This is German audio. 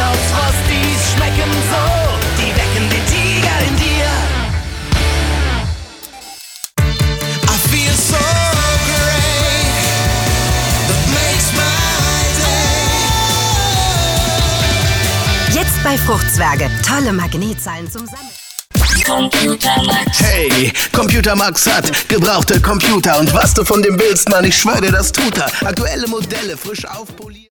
aus Frosties schmecken so, die wecken den Tiger in dir. I feel so great. That makes my day. Jetzt bei Fruchtzwerge. Tolle Magnetzahlen zum Sammeln. Hey, Computer Max hat gebrauchte Computer und was du von dem willst, Mann, ich schwöre dir, das tut er. Aktuelle Modelle, frisch aufpoliert.